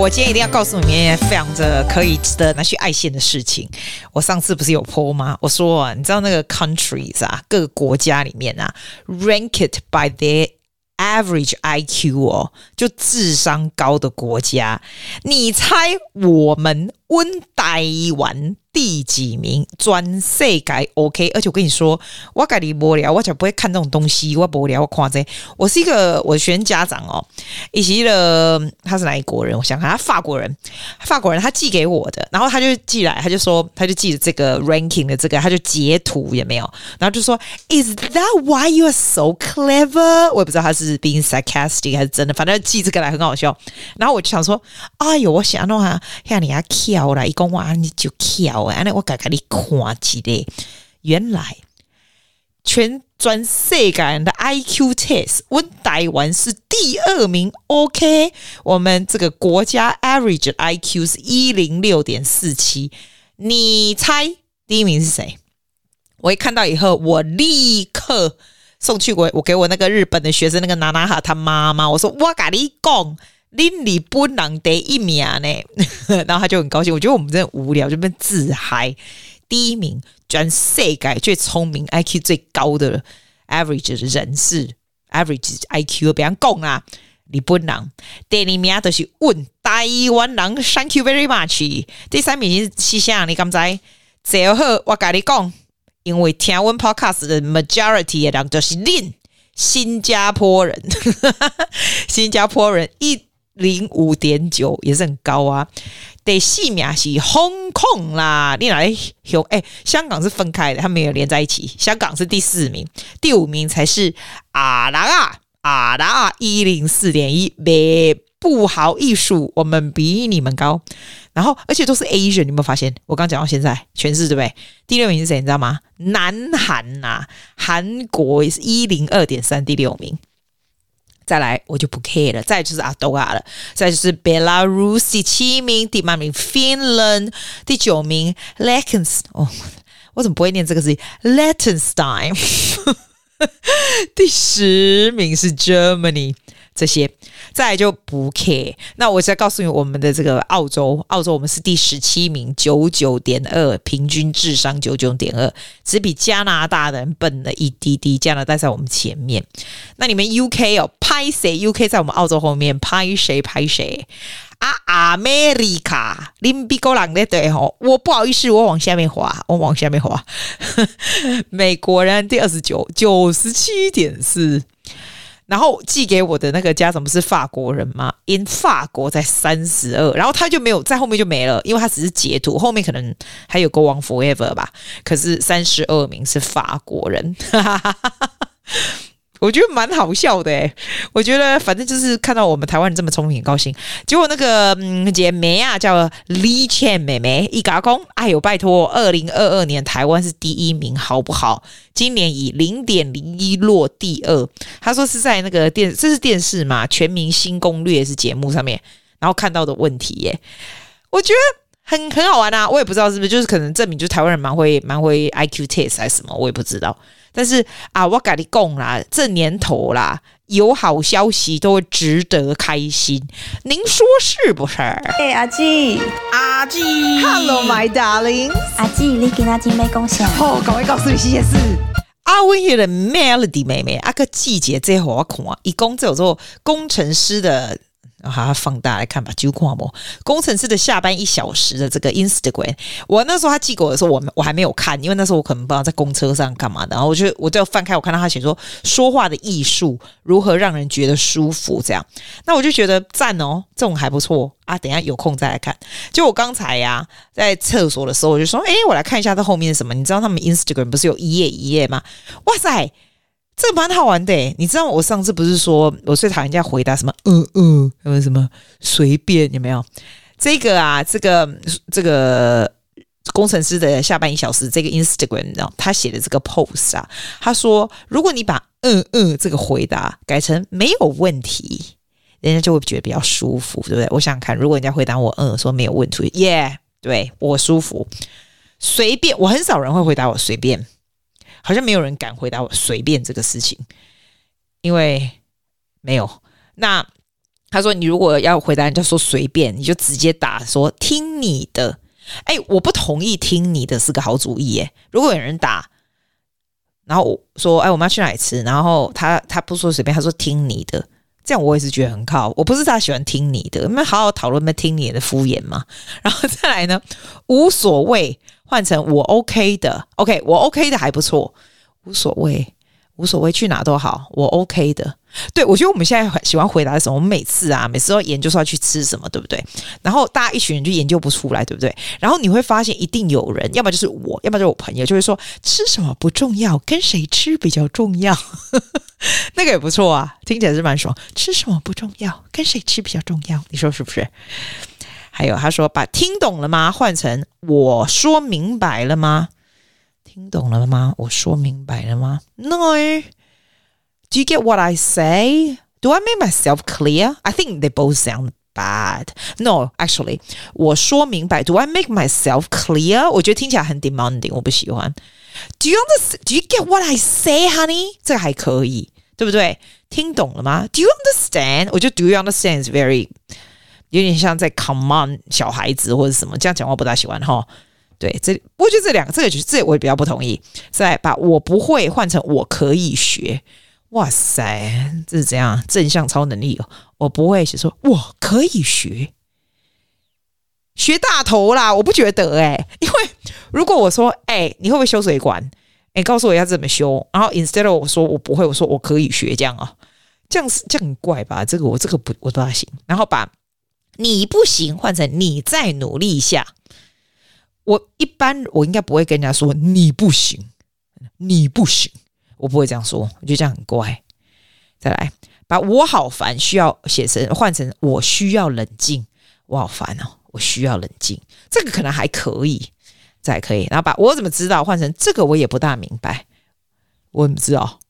我今天一定要告诉你们非常的可以值得拿去爱现的事情。我上次不是有泼吗？我说啊，你知道那个 countries 啊，各个国家里面啊，ranked by their average IQ 哦，就智商高的国家，你猜我们温台湾第几名？专世改 OK，而且我跟你说，我跟你无聊，我才不会看这种东西。我无聊，我看这，我是一个我的学生家长哦，以及了他是哪一国人？我想看他法国人，法国人他寄给我的，然后他就寄来，他就说，他就寄了这个 ranking 的这个，他就截图也没有，然后就说，Is that why you are so clever？我也不知道他是 being sarcastic 还是真的，反正寄这个来很好笑。然后我就想说，哎呦，我想弄啊，让你啊巧啦，一讲话你就巧啊，那我改改你。看起来，原来全全世界人的 IQ test，温台湾是第二名。OK，我们这个国家 average IQ 是一零六点四七。你猜第一名是谁？我一看到以后，我立刻送去我我给我那个日本的学生，那个娜娜哈他妈妈，我说我跟你讲，恁日本人第一名呢。然后他就很高兴。我觉得我们真的无聊，就变自嗨。第一名，全世界最聪明、IQ 最高的 average 人士，average IQ 别人讲啊，日本人。第二名就是问台湾人，Thank you very much。第三名是西夏，你敢知？最后我跟你讲，因为听我 podcast 的 majority 的人都是恁新加坡人，新加坡人一零五点九也是很高啊。第四名是 Hong Kong 啦，你来有哎，香港是分开的，他没有连在一起。香港是第四名，第五名才是阿拉啊阿拉啊一零四点一，别不好意思，我们比你们高。然后而且都是 Asian，你有没有发现？我刚讲到现在全是对不对？第六名是谁？你知道吗？南韩呐、啊，韩国也是一零二点三，第六名。再来我就不 care 了，再就是阿多亚了，再就是 Belarus 第七名，第八名 Finland，第九名 l e c h e n s 哦，我怎么不会念这个字？Liechtenstein，第十名是 Germany。这些再来就不 care。那我再告诉你，我们的这个澳洲，澳洲我们是第十七名，九九点二，平均智商九九点二，只比加拿大人笨了一滴滴。加拿大在我们前面。那你们 UK 哦，拍谁？UK 在我们澳洲后面，拍谁？拍谁？啊，America，林比高朗的对吼，我不好意思，我往下面滑，我往下面滑。美国人第二十九，九十七点四。然后寄给我的那个家长不是法国人吗？In 法国在三十二，然后他就没有在后面就没了，因为他只是截图，后面可能还有 Go on forever 吧。可是三十二名是法国人。我觉得蛮好笑的诶，我觉得反正就是看到我们台湾人这么聪明，很高兴。结果那个嗯姐妹啊，叫李倩妹妹，一嘎公，哎呦拜托，二零二二年台湾是第一名，好不好？今年以零点零一落第二。他说是在那个电，这是电视嘛？全明星攻略是节目上面，然后看到的问题耶。我觉得很很好玩啊，我也不知道是不是，就是可能证明就是台湾人蛮会蛮会 IQ test 还是什么，我也不知道。但是啊，我跟你讲啦，这年头啦，有好消息都会值得开心。您说是不是？哎、欸，阿季，阿季，Hello my darling，阿季，你今仔日没贡献？好，赶快告诉你这件事。阿威 hier 的 Melody 妹妹，阿个季节最好我看啊，一共只有做工程师的。然后放大来看吧，就看嘛。工程师的下班一小时的这个 Instagram，我那时候他寄给我的时候，我我还没有看，因为那时候我可能不知道在公车上干嘛的。然后我就我就翻开，我看到他写说说话的艺术如何让人觉得舒服，这样。那我就觉得赞哦，这种还不错啊。等一下有空再来看。就我刚才呀、在厕所的时候，我就说，哎，我来看一下这后面是什么。你知道他们 Instagram 不是有一页一页吗？哇塞！这蛮好玩的，你知道我上次不是说我最讨厌人家回答什么嗯嗯，什么什么随便有没有？这个啊，这个这个工程师的下班一小时，这个 Instagram 你知道他写的这个 post 啊，他说如果你把嗯嗯这个回答改成没有问题，人家就会觉得比较舒服，对不对？我想想看，如果人家回答我嗯说没有问题，耶，对我舒服，随便，我很少人会回答我随便。好像没有人敢回答我随便这个事情，因为没有。那他说：“你如果要回答，你就说随便，你就直接打说听你的。”哎，我不同意听你的是个好主意耶。如果有人打，然后我说：“哎，我们要去哪里吃？”然后他他不说随便，他说听你的，这样我也是觉得很靠。我不是他喜欢听你的，我们好好讨论，没听你的敷衍嘛。然后再来呢，无所谓换成我 OK 的，OK，我 OK 的还不错，无所谓。无所谓，去哪都好，我 OK 的。对，我觉得我们现在喜欢回答什么？我们每次啊，每次都研究说要去吃什么，对不对？然后大家一群人就研究不出来，对不对？然后你会发现，一定有人，要么就是我，要么就是我朋友，就会说吃什么不重要，跟谁吃比较重要。那个也不错啊，听起来是蛮爽。吃什么不重要，跟谁吃比较重要？你说是不是？还有他说，把听懂了吗？换成我说明白了吗？听懂了吗？我说明白了吗？No. Do you get what I say? Do I make myself clear? I think they both sound bad. No, actually，我说明白。Do I make myself clear? 我觉得听起来很 demanding，我不喜欢。Do you understand? Do you get what I say, honey? 这个还可以，对不对？听懂了吗？Do you understand? 我觉得 Do you understand is very 有点像在 command 小孩子或者什么，这样讲话不大喜欢哈。对，这不过就这两个，这个就是这、我也比较不同意。再把我不会换成我可以学，哇塞，这是怎样正向超能力哦？我不会写说我可以学，学大头啦！我不觉得哎、因为如果我说哎，你会不会修水管？哎，告诉我要怎么修。然后 instead of 我说我不会，我说我可以学，这样啊，这样是这样怪吧？这个我这个不我都还行。然后把你不行换成你再努力一下。我一般我应该不会跟人家说你不行，你不行，我不会这样说，我觉得这样很怪。再来，把我好烦需要写成换成我需要冷静，我好烦哦，我需要冷静，这个可能还可以，再可以。然后把我怎么知道换成这个我也不大明白，我怎么知道？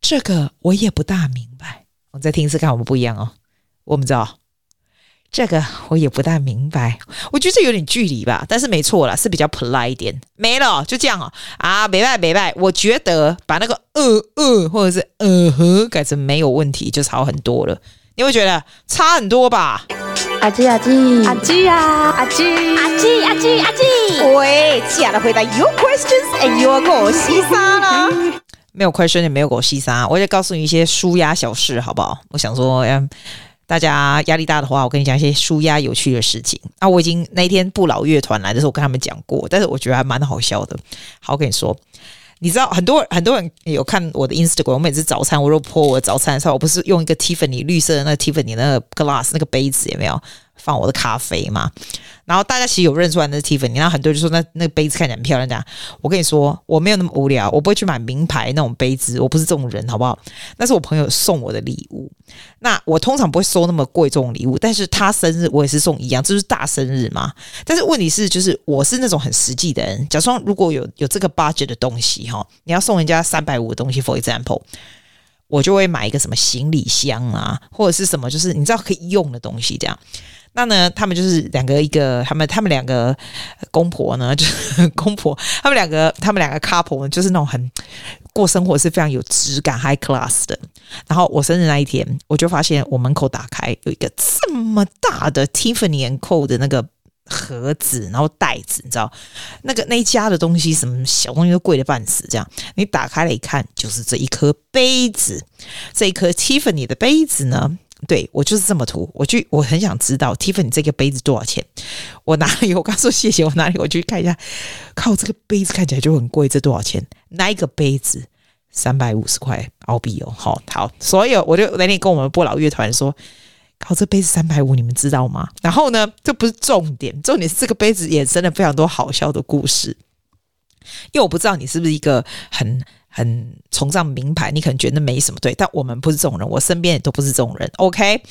这个我也不大明白。我再听一次看，我们不一样哦，我们知道？这个我也不大明白，我觉得这有点距离吧，但是没错啦，是比较 polite 一点。没了，就这样哦。啊，没拜没拜，我觉得把那个呃呃或者是呃呵改成没有问题，就好很多了。你会觉得差很多吧？阿基阿基阿基啊，阿基阿基阿基阿基，喂，接下来回答 your questions and your 我西沙啦。没有 question 也没有我西沙，我就告诉你一些舒压小事，好不好？我想说，嗯。大家压力大的话，我跟你讲一些舒压有趣的事情啊！我已经那天不老乐团来的时候，我跟他们讲过，但是我觉得还蛮好笑的。好，我跟你说，你知道很多很多人有看我的 Instagram，我每次早餐我都泼我的早餐的时候，我不是用一个 Tiffany 绿色的那个 Tiffany 那个 glass 那个杯子有没有？放我的咖啡嘛，然后大家其实有认出来那是 Tiffany，然后很多人就说那那个杯子看起来很漂亮。这样，我跟你说，我没有那么无聊，我不会去买名牌那种杯子，我不是这种人，好不好？那是我朋友送我的礼物。那我通常不会收那么贵重礼物，但是他生日我也是送一样，这是大生日嘛。但是问题是，就是我是那种很实际的人。假装如果有有这个 budget 的东西哈，你要送人家三百五的东西，for example，我就会买一个什么行李箱啊，或者是什么，就是你知道可以用的东西这样。那呢，他们就是两个，一个他们他们两个公婆呢，就是公婆，他们两个他们两个 couple，就是那种很过生活是非常有质感 high class 的。然后我生日那一天，我就发现我门口打开有一个这么大的 Tiffany & Co 的那个盒子，然后袋子，你知道那个那一家的东西，什么小东西都贵的半死。这样你打开了一看，就是这一颗杯子，这一颗 Tiffany 的杯子呢。对，我就是这么涂，我就我很想知道 Tiffany 这个杯子多少钱？我拿了以后，我刚说谢谢，我拿了以后我去看一下，靠，这个杯子看起来就很贵，这多少钱？那一个杯子三百五十块澳币哦，好好，所以我就那天跟我们不老乐团说，靠，这杯子三百五，你们知道吗？然后呢，这不是重点，重点是这个杯子衍生了非常多好笑的故事，因为我不知道你是不是一个很。很崇尚名牌，你可能觉得没什么对，但我们不是这种人，我身边也都不是这种人。OK，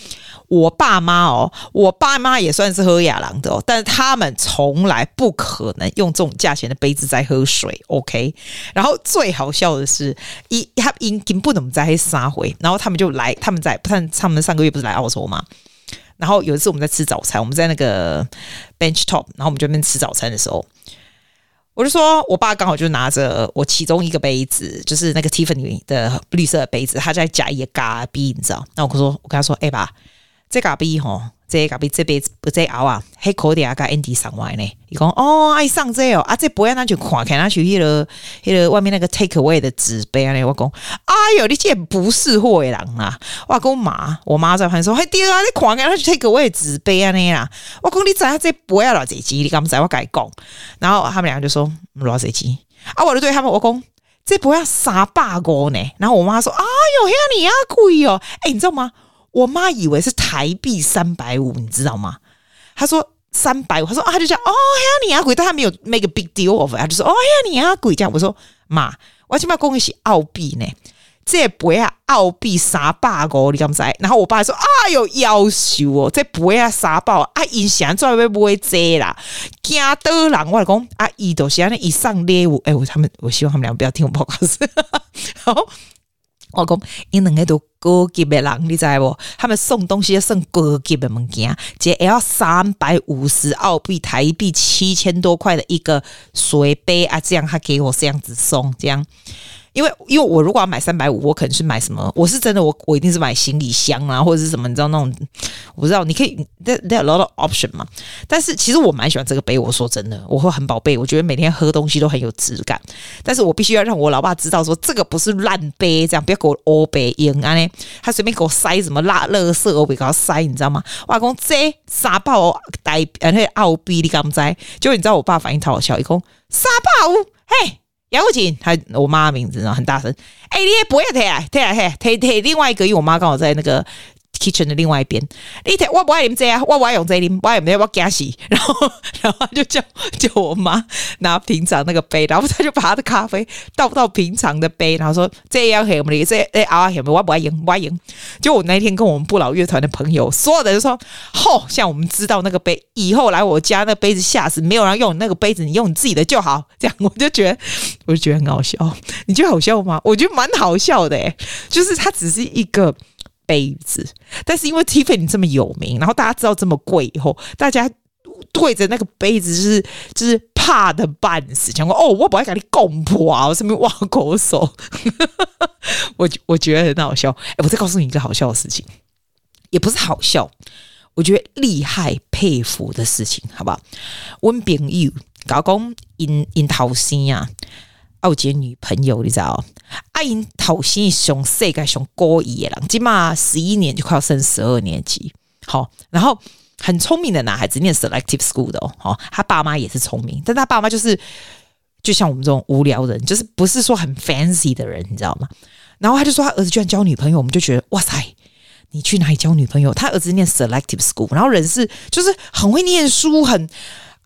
我爸妈哦，我爸妈也算是喝亚郎的哦，但是他们从来不可能用这种价钱的杯子在喝水。OK，然后最好笑的是，一他因因不能在撒回，然后他们就来，他们在，他们他们上个月不是来澳洲吗？然后有一次我们在吃早餐，我们在那个 bench top，然后我们就那边吃早餐的时候。我就说，我爸刚好就拿着我其中一个杯子，就是那个 Tiffany 的绿色的杯子，他在夹一个咖啡，你知道？那我说，我跟他说，哎、爸，这个比吼。这个比这辈子不再熬啊，还可以啊，跟 Andy 上外呢。伊讲哦，爱上这哦，啊，这不要那就看看那去那个那个外面那个 take away 的纸杯啊。我讲，哎哟，你这不是货的人啊！我跟我妈，我妈在旁边说，嘿，爹啊，你看看那就 take away 的纸杯啊那啦。我讲你知影这不要偌济钱，你敢不知我跟你讲？然后他们两个就说偌济钱啊，我就对他们我讲，这不要三百五呢。然后我妈说，哎哟，遐尼啊贵哦，哎，你知道吗？我妈以为是台币三百五，你知道吗？她说三百五，她说啊，她就讲哦，呀，你啊鬼，但她没有 make a big deal of 她就说哦，呀，你啊贵，这样我说妈，我起码讲的是澳币呢，这不要澳币三百五，你敢不知？然后我爸说啊，有要求哦，这不要三百啊，因现在会不会这啦？惊到人，我讲啊，伊都是安尼以上礼物，哎，我他们，我希望他们两个不要听我不好意思。好。我讲，因两个都高级的人，你知不？他们送东西要送高级的物件，这要三百五十澳币，台币七千多块的一个水杯啊！这样他给我这样子送，这样。因为，因为我如果要买三百五，我可能是买什么？我是真的，我我一定是买行李箱啊，或者是什么？你知道那种？我不知道，你可以，there there a lot of option 嘛。但是其实我蛮喜欢这个杯。我说真的，我会很宝贝。我觉得每天喝东西都很有质感。但是我必须要让我老爸知道说，说这个不是烂杯，这样不要给我欧杯赢啊！呢，他随便给我塞什么辣乐色，我给他塞，你知道吗？我讲这三百五台呃那澳币，你敢不知？结果你知道我爸反应超好笑，一共三百五，嘿。杨不紧，他我妈的名字，然后很大声，哎、你也不要退啊，退啊，退，退退另外一个，因为我妈刚好在那个。Kitchen 的另外一边，你睇我不爱你们这样，我不爱用这里，我也没有要加洗，然后然后他就叫叫我妈拿平常那个杯，然后他就把他的咖啡倒到平常的杯，然后说这样很不哩，这哎啊很不，我不爱用，不爱用。就我那天跟我们不老乐团的朋友，所有的人说，吼，像我们知道那个杯，以后来我家那杯子吓死没有人用那个杯子，你用你自己的就好。这样我就觉得，我就觉得很好笑。你觉得好笑吗？我觉得蛮好笑的，诶，就是它只是一个。杯子，但是因为 Tiffany 这么有名，然后大家知道这么贵以后，大家对着那个杯子就是就是怕的半死，讲过哦，我不爱跟你共破啊，我上面挖狗手，我我觉得很好笑。哎，我再告诉你一个好笑的事情，也不是好笑，我觉得厉害佩服的事情，好不好？我朋友搞讲因因头先啊。奥杰女朋友，你知道？阿英头先上世界上高一的人，起码十一年就快要升十二年级。好，然后很聪明的男孩子，念 selective school 的哦。他爸妈也是聪明，但他爸妈就是就像我们这种无聊人，就是不是说很 fancy 的人，你知道吗？然后他就说他儿子居然交女朋友，我们就觉得哇塞，你去哪里交女朋友？他儿子念 selective school，然后人是就是很会念书，很。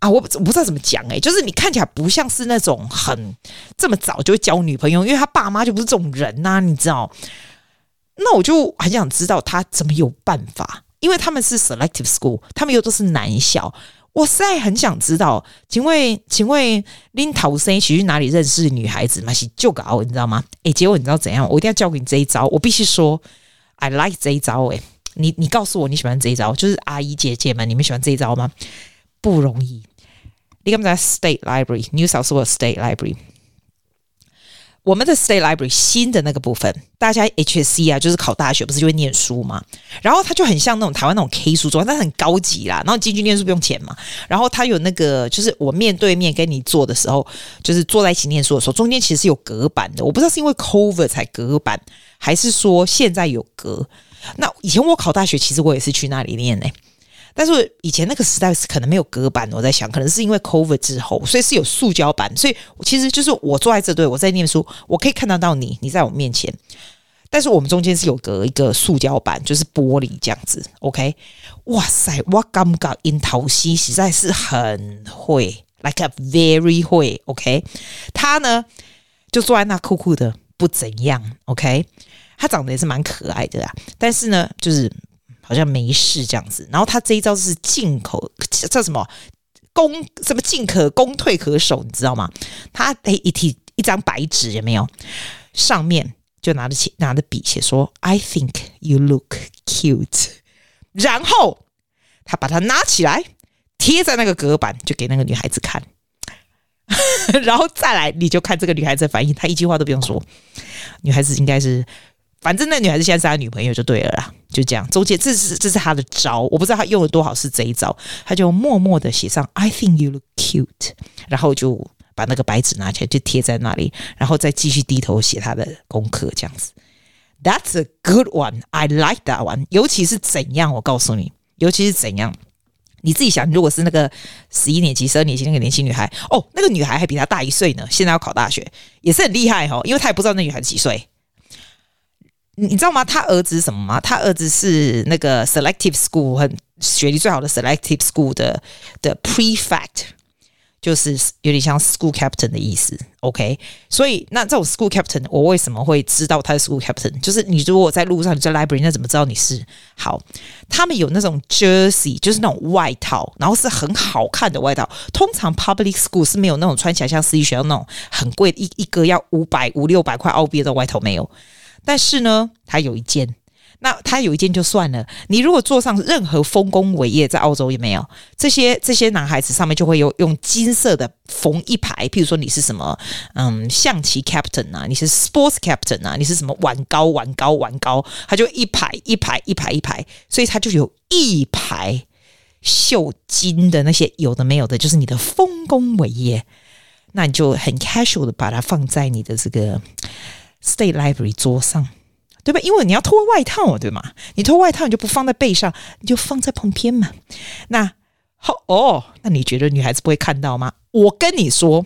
啊，我我不知道怎么讲哎、欸，就是你看起来不像是那种很这么早就会交女朋友，因为他爸妈就不是这种人呐、你知道？那我就很想知道他怎么有办法，因为他们是 selective school，他们又都是男校。我实在很想知道，请问，请问林桃生去哪里认识女孩子嘛？是就搞，你知道吗？哎、欸，结果你知道怎样？我一定要教给你这一招，我必须说，I like 这一招哎、欸，你你告诉我你喜欢这一招，就是阿姨姐姐们，你们喜欢这一招吗？不容易。你看在 State Library，New South Wales State Library，我们的 State Library 新的那个部分，大家 HSC 啊，就是考大学不是就会念书嘛？然后它就很像那种台湾那种 K 书桌，但很高级啦。然后进去念书不用钱嘛。然后它有那个，就是我面对面跟你坐的时候，就是坐在一起念书的时候，中间其实是有隔板的。我不知道是因为 Cover 才隔板，还是说现在有隔。那以前我考大学，其实我也是去那里念呢、但是以前那个时代是可能没有隔板，我在想，可能是因为 COVID 之后，所以是有塑胶板，所以其实就是我坐在这对，我在念书，我可以看得到你，你在我面前，但是我们中间是有隔一个塑胶板，就是玻璃这样子，OK？哇塞，我感觉樱桃西实在是很会，like a very 会，OK？他呢就坐在那酷酷的，不怎样，OK？他长得也是蛮可爱的啊，但是呢，就是。好像没事这样子，然后他这一招是进口叫什么攻什么进可攻退可守，你知道吗？他诶一提一张白纸有没有？上面就拿着写拿着笔写说 “I think you look cute”，然后他把它拿起来贴在那个隔板，就给那个女孩子看，然后再来你就看这个女孩子的反应，她一句话都不用说，女孩子应该是。反正那女孩子现在是他女朋友就对了啦，就这样。中间这是这是他的招，我不知道他用了多少次这一招，他就默默的写上 "I think you look cute"，然后就把那个白纸拿起来就贴在那里，然后再继续低头写他的功课，这样子。That's a good one, I like that one。尤其是怎样，我告诉你，尤其是怎样，你自己想，如果是那个十一年级、十二年级那个年轻女孩，哦，那个女孩还比她大一岁呢，现在要考大学，也是很厉害哦，因为她也不知道那女孩几岁。你知道吗？他儿子是什么吗？他儿子是那个 selective school 很学历最好的 selective school 的的 prefect，就是有点像 school captain 的意思。OK，所以那这种 school captain，我为什么会知道他是 school captain？就是你如果在路上你在 library，那怎么知道你是？好，他们有那种 jersey，就是那种外套，然后是很好看的外套。通常 public school 是没有那种穿起来像私立学校那种很贵，一一个要五百五六百块澳币的外套没有。但是呢，他有一件，那他有一件就算了。你如果坐上任何丰功伟业，在澳洲也没有这些这些男孩子上面就会有用金色的缝一排。譬如说你是什么，嗯，象棋 captain 啊，你是 sports captain 啊，你是什么玩高玩高玩高，他就一排一排一排一排，所以他就有一排绣金的那些有的没有的，就是你的丰功伟业。那你就很 casual 的把它放在你的这个。State Library 桌上，对吧？因为你要脱外套，对吗？你脱外套，你就不放在背上，你就放在旁边嘛。那好哦，那你觉得女孩子不会看到吗？我跟你说，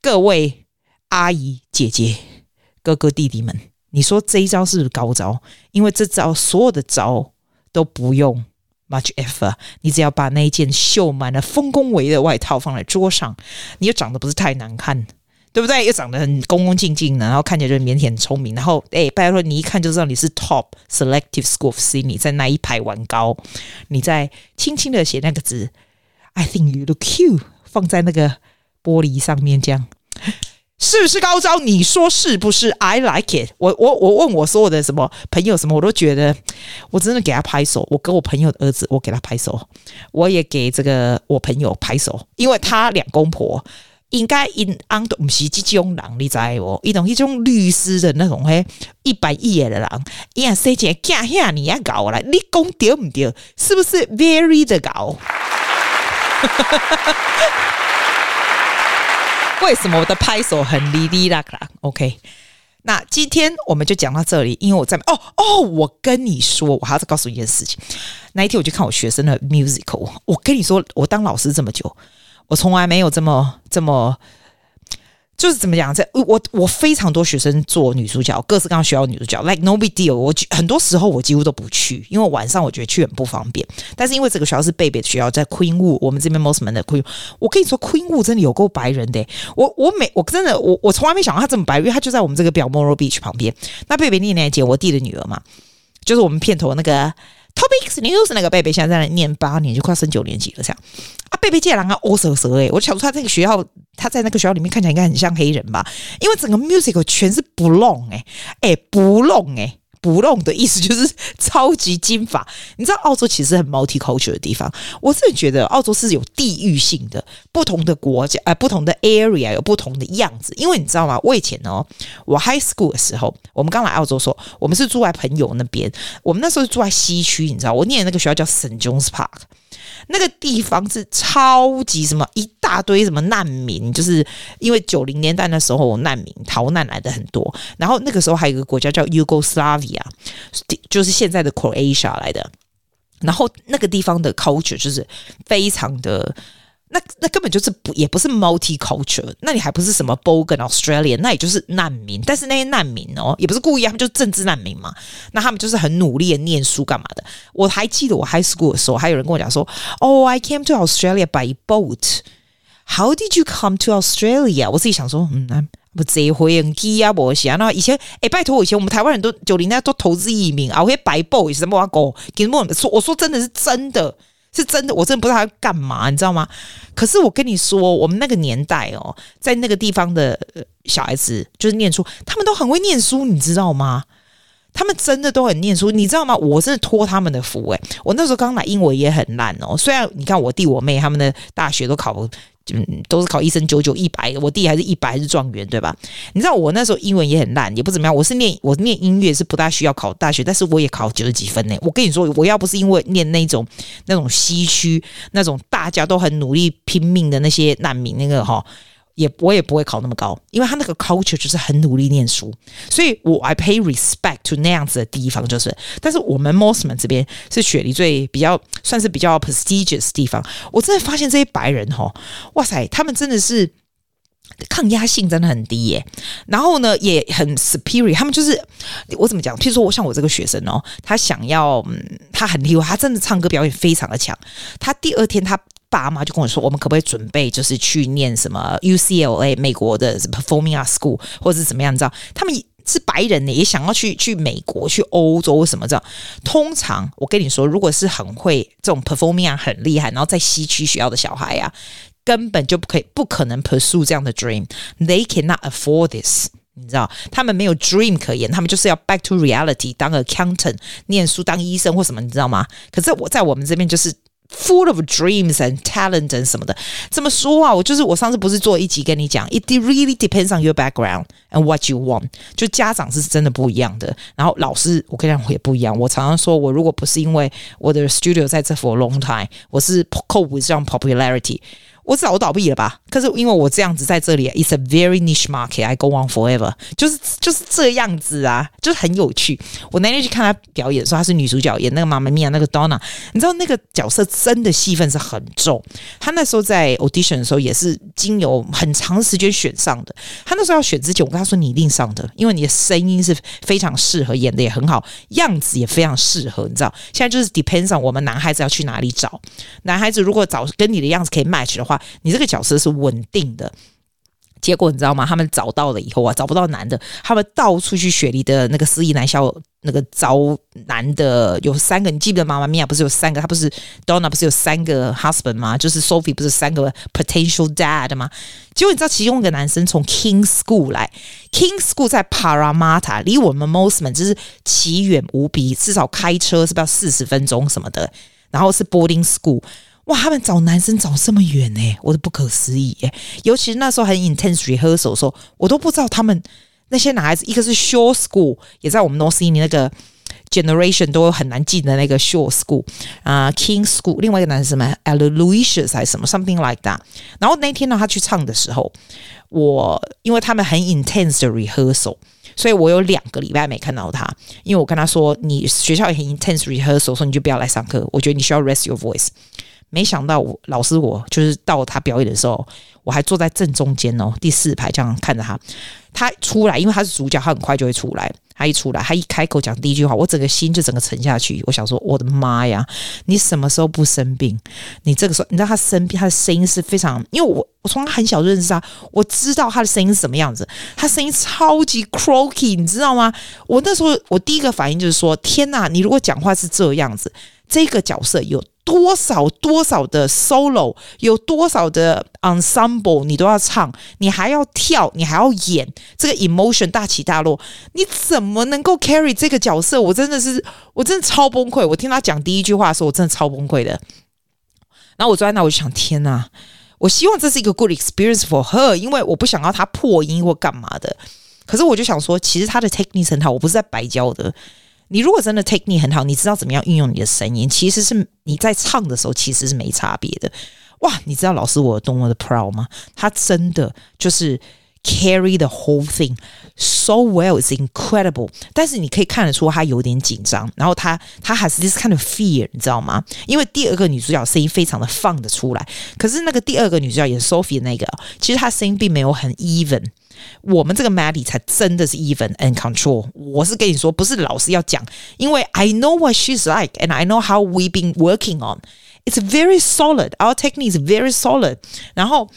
各位阿姨、姐姐、哥哥、弟弟们，你说这一招是不是高招？因为这招所有的招都不用 much effort，你只要把那一件绣满了丰功伟业的外套放在桌上，你又长得不是太难看。对不对？又长得很恭恭敬敬的，然后看起来就腼腆聪明。然后，哎，拜托你一看就知道你是 Top Selective School of Sydney，在那一排玩高，你在轻轻的写那个字，I think you look cute，放在那个玻璃上面，这样是不是高招？你说是不是？I like it 我。我我我问我所有的什么朋友什么，我都觉得我真的给他拍手。我跟我朋友的儿子，我给他拍手，我也给这个我朋友拍手，因为他两公婆。应该因安都不是这种人，你知无？伊种一种律师的那种嘿，一百亿的人，伊啊生前假遐你也搞来，你讲对不对？是不是 very 的搞？为什么我的拍手很哩哩啦啦？OK，那今天我们就讲到这里，因为我在哦哦，我跟你说，我还要再告诉你一件事情。那一天我就看我学生的 musical，我跟你说，我当老师这么久。我从来没有这么这么，就是怎么讲？在我我非常多学生做女主角，各式各样学校女主角，like no big deal。我很多时候我几乎都不去，因为晚上我觉得去很不方便。但是因为这个学校是贝贝的学校，在 Queen Wu，我们这边 mostman 的 Queen，我跟你说 Queen Wu 真的有够白人的。我我每我真的我我从来没想到他这么白，因为他就在我们这个表 Moral Beach 旁边。那贝贝念念姐，我弟的女儿嘛，就是我们片头那个。Topics News 那个贝贝现在在念八年，就快升九年级了，这样，贝贝竟然啊，哦蛇蛇诶，我想说他这个学校，他在那个学校里面看起来应该很像黑人吧？因为整个 musical 全是 blonde 诶，诶 blonde 诶。不弄的意思就是超级金发。你知道澳洲其实很 multicultural 的地方，我是觉得澳洲是有地域性的，不同的国家呃，不同的 area 有不同的样子。因为你知道吗？我以前哦，我 high school 的时候，我们刚来澳洲的时候，我们是住在朋友那边，我们那时候住在西区，你知道，我念的那个学校叫 St John's Park。那个地方是超级什么一大堆什么难民，就是因为九零年代那时候难民逃难来的很多，然后那个时候还有一个国家叫 Yugoslavia，就是现在的 Croatia 来的，然后那个地方的 culture 就是非常的。那那根本就是不也不是 multicultural，那你还不是什么 Bogan Australia，那也就是难民。但是那些难民哦，也不是故意，他们就是政治难民嘛。那他们就是很努力的念书干嘛的。我还记得我 high school 的时候，还有人跟我讲说：“Oh, I came to Australia by boat. How did you come to Australia？” 我自己想说：“嗯，不坐飞机啊，我想。那以前哎，拜托，我以前我们台湾人都九零年代都投资移民啊，我会 by boat 什么啊？狗给什么说？我说真的是真的。”是真的，我真的不知道他要干嘛，你知道吗？可是我跟你说，我们那个年代哦，在那个地方的小孩子就是念书，他们都很会念书，你知道吗？他们真的都很念书，你知道吗？我真的托他们的福诶，我那时候刚来，英文也很烂哦。虽然你看我弟我妹他们的大学都考不。嗯，都是考一生九九一百，我弟还是一百还是状元，对吧？你知道我那时候英文也很烂，也不怎么样。我是念我念音乐是不大需要考大学，但是我也考九十几分呢。我跟你说，我要不是因为念那种那种西区那种大家都很努力拼命的那些难民，那个哈。也我也不会考那么高，因为他那个 culture 就是很努力念书，所以我 I pay respect to 那样子的地方就是，但是我们 Mosman 这边是雪梨最比较算是比较 prestigious 地方，我真的发现这些白人哈，哇塞，他们真的是抗压性真的很低耶，然后呢也很 superior，他们就是我怎么讲？譬如说我像我这个学生哦，他想要嗯，他很厉害，他真的唱歌表演非常的强，他第二天他。爸妈就跟我说：“我们可不可以准备，就是去念什么 UCLA 美国的 Performing Arts School，或者是怎么样？你知道，他们是白人呢，也想要去去美国、去欧洲什么这样。通常我跟你说，如果是很会这种 Performing Arts 很厉害，然后在西区学校的小孩、啊，根本就不可以、不可能 pursue 这样的 dream。They cannot afford this，你知道，他们没有 dream 可言，他们就是要 back to reality，当 accountant，念书当医生或什么，你知道吗？可是我在我们这边就是。” Full of dreams and talent and 什么的，怎么说啊？我就是我上次不是做一集跟你讲，It really depends on your background and what you want。就家长是真的不一样的，然后老师我跟你讲也不一样。我常常说我如果不是因为我的 studio 在这 for a long time，我是 cope with 这样 popularity。 我早倒闭了吧？可是因为我这样子在这里，It's a very niche market. I go on forever，就是就是这样子啊，就是很有趣。我那天去看她表演，说她是女主角，演那个妈妈咪呀那个 Donna，你知道那个角色真的戏份是很重。她那时候在 audition 的时候也是经由很长时间选上的。她那时候要选之前，我跟她说你一定上的，因为你的声音是非常适合，演的也很好，样子也非常适合。你知道，现在就是 depends on 我们男孩子要去哪里找男孩子，如果找跟你的样子可以 match 的话。你这个角色是稳定的，结果你知道吗？他们找到了以后啊，找不到男的，他们到处去雪梨的那个私立男校那个招男的，有三个。你记不得妈妈咪呀不是有三个？他不是 Donna 不是有三个 husband 吗？就是 Sophie 不是三个 potential dad 吗？结果你知道其中一个男生从 King School 来，King School 在 Parramatta，离我们 Mosman 就是奇远无比，至少开车是不是要四十分钟什么的，然后是 boarding school。哇，他们找男生找这么远呢，我都不可思议耶！尤其是那时候很 intense rehearsal 的时候，我都不知道他们那些男孩子，一个是 Shore School，也在我们 North Sydney 那个 generation 都很难记的那个 Shore School 啊、，King School，另外一个男生什么 Aloysius 还是什么 something like that。然后那天呢，他去唱的时候，我因为他们很 intense 的 rehearsal。所以我有两个礼拜没看到他，因为我跟他说，你学校也很 intense rehearsal，说你就不要来上课，我觉得你需要 rest your voice。没想到我老师我就是到他表演的时候，我还坐在正中间哦，第四排这样看着他。他出来，因为他是主角，他很快就会出来。他一出来，他一开口讲第一句话，我整个心就整个沉下去。我想说，我的妈呀，你什么时候不生病？你这个时候，你知道他生病，他的声音是非常，因为我我从很小认识他，我知道他的声音是什么样子。他声音超级 croaky，你知道吗？我那时候我第一个反应就是说，天哪，你如果讲话是这样子，这个角色有。多少多少的 solo，有多少的 ensemble，你都要唱，你还要跳，你还要演这个 emotion 大起大落，你怎么能够 carry 这个角色？我真的是，我真的超崩溃。我听他讲第一句话的时候，我真的超崩溃的。然后我坐在那，我就想，天哪！我希望这是一个 good experience for her，因为我不想要他破音或干嘛的。可是我就想说，其实他的 technique 很好，我不是在白教的。你如果真的 take me 很好，你知道怎么样运用你的声音，其实是你在唱的时候其实是没差别的。哇，你知道老师我多么的 proud 吗？他真的就是 carry the whole thing so well，it's incredible。但是你可以看得出他有点紧张，然后他他 has this kind of fear，你知道吗？因为第二个女主角声音非常的放得出来，可是那个第二个女主角演 Sophie 那个，其实她声音并没有很 even。我们这个 Maddie 才真的是 even and control。我是跟你说，不是老师要讲，因为 I know what she's like and I know how we've been working on. It's very solid. Our technique is very solid. 然后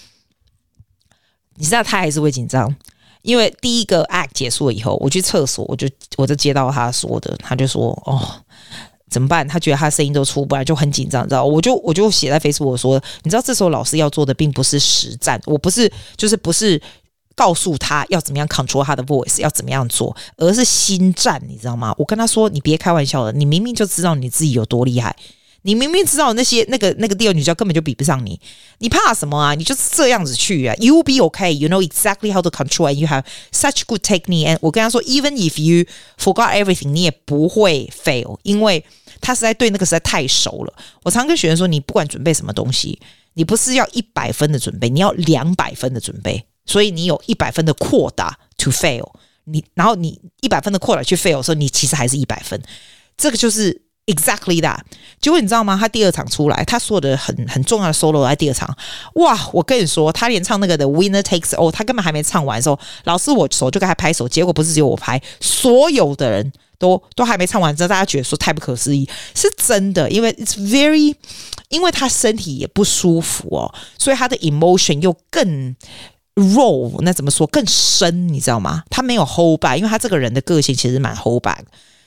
你知道他还是会紧张，因为第一个 act 结束了以后，我去厕所，我就我就接到他说的，他就说哦，怎么办？他觉得他声音都出不来，就很紧张，你知道？我就我就写在 Facebook 我说，你知道这时候老师要做的并不是实战，我不是就是不是。告诉他要怎么样 control 他的 voice，要怎么样做，而是心战，你知道吗？我跟他说：“你别开玩笑了，你明明就知道你自己有多厉害，你明明知道那些那个那个第二女教根本就比不上你，你怕什么啊？你就是这样子去啊 you'll be okay. You know exactly how to control, and you have such good technique. And 我跟他说，Even if you forgot everything，你也不会 fail，因为他实在对那个实在太熟了。我常跟学员说，你不管准备什么东西，你不是要一百分的准备，你要两百分的准备。所以你有一百分的扩大 to fail，你然后你一百分的扩大去 fail 的时候，你其实还是一百分。这个就是 exactly 的。结果你知道吗？他第二场出来，他所有的很很重要的 solo 在第二场，哇！我跟你说，他连唱那个的 winner takes all，他根本还没唱完的时候，老师我手就给他拍手。结果不是只有我拍，所有的人都都还没唱完之后，大家觉得说太不可思议，是真的，因为 it's very，因为他身体也不舒服哦，所以他的 emotion 又更。Role 那怎么说更深？你知道吗？他没有 hold back，因为他这个人的个性其实蛮 hold back。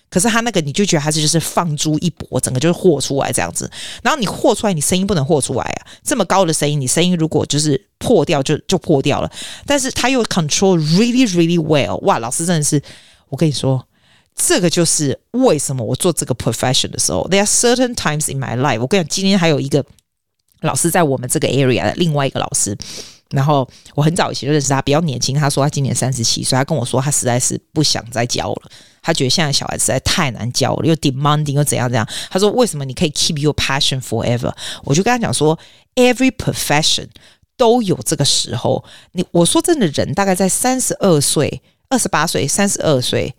可是他那个你就觉得他是就是放诸一搏，整个就是豁出来这样子。然后你豁出来，你声音不能豁出来啊！这么高的声音，你声音如果就是破掉，就就破掉了。但是他又 control really really well。哇，老师真的是，我跟你说，这个就是为什么我做这个 profession 的时候，there are certain times in my life。我跟你讲，今天还有一个老师在我们这个 area 的另外一个老师。然后我很早以前就认识他，比较年轻。他说他今年三十七岁，他跟我说他实在是不想再教了。他觉得现在小孩实在太难教了，又 demanding 又怎样怎样。他说为什么你可以 keep your passion forever？我就跟他讲说，every profession 都有这个时候。你我说真的，人大概在三十二岁、二十八岁、三十二岁。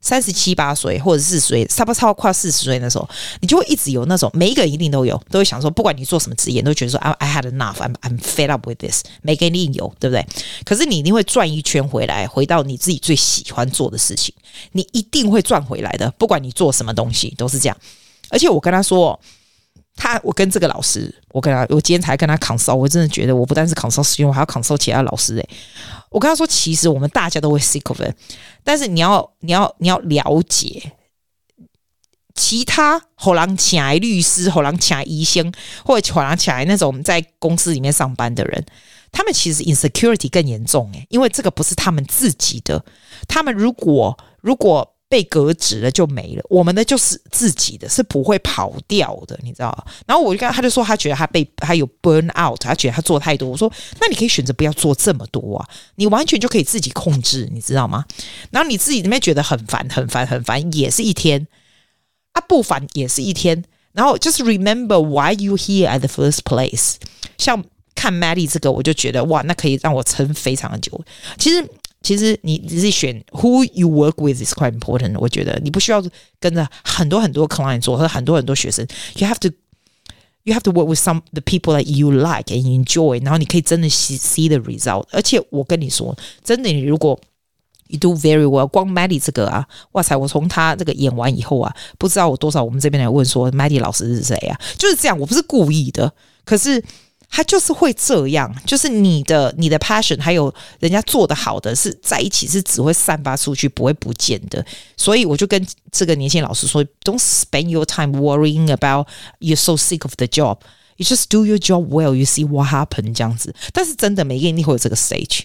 三十七八岁或者四十岁，差不多超过快四十岁的时候，你就会一直有那种，每一个人一定都有，都会想说，不管你做什么职业，都觉得说，I I had enough，I'm I'm fed up with this。每个人一定有，对不对？可是你一定会转一圈回来，回到你自己最喜欢做的事情，你一定会转回来的。不管你做什么东西，都是这样。而且我跟他说，他我跟这个老师，我跟他，我今天才跟他 consult，我真的觉得我不但是 consult，我还要 consult 其他老师诶。我跟他说，其实我们大家都会 sick of it，但是你要你要你要了解，其他后浪起来律师、后浪起来医生，或者后浪起来那种在公司里面上班的人，他们其实 insecurity 更严重诶，因为这个不是他们自己的，他们如果如果。被革职了就没了，我们的就是自己的，是不会跑掉的，你知道？然后我就跟他，就说他觉得他被他有 burn out，他觉得他做太多。我说那你可以选择不要做这么多啊，你完全就可以自己控制，你知道吗？然后你自己那边觉得很烦、很烦、很烦，也是一天啊，不烦也是一天。然后就是 remember why you here at the first place。像看 Maddie 这个，我就觉得哇，那可以让我撑非常的久。其实。其实你自己选 who you work with is quite important。我觉得你不需要跟着很多很多 client 做，和很多很多学生。You have to you have to work with some the people that you like and enjoy。然后你可以真的 see see the result。而且我跟你说，真的，你如果 you do very well，光 Maddie 这个啊，哇塞！我从他这个演完以后啊，不知道有多少我们这边来问说 Maddie 老师是谁啊？就是这样，我不是故意的，可是。 他就是会这样，就是你的你的 passion，还有人家做的好的是在一起，是只会散发出去，不会不见的。所以我就跟这个年轻老师说：“Don't spend your time worrying about you're so sick of the job. You just do your job well. You see what happened。”这样子。但是真的，每个人一定会有这个 stage。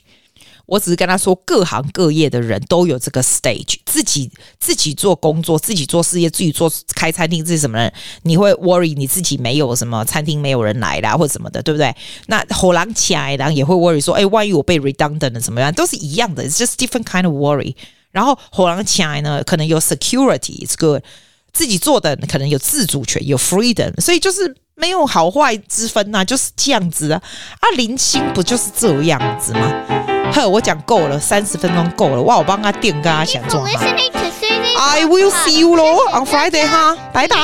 我只是跟他说，各行各业的人都有这个 stage，自己自己做工作，自己做事业，自己做开餐厅，这是什么人？你会 worry 你自己没有什么餐厅没有人来啦，或者什么的，对不对？那后浪起来，然后也会 worry 说，哎，万一我被 redundant 了怎么样？都是一样的，it's just different kind of worry。然后后浪起来呢，可能有 security，it's good，自己做的可能有自主权，有 freedom，所以就是没有好坏之分呐、啊，就是这样子啊。啊，林星不就是这样子吗？呵，我讲够了，三十分钟够了。哇，我帮他定，跟他想做哈。I will see you 喽，on Friday 哈，拜拜。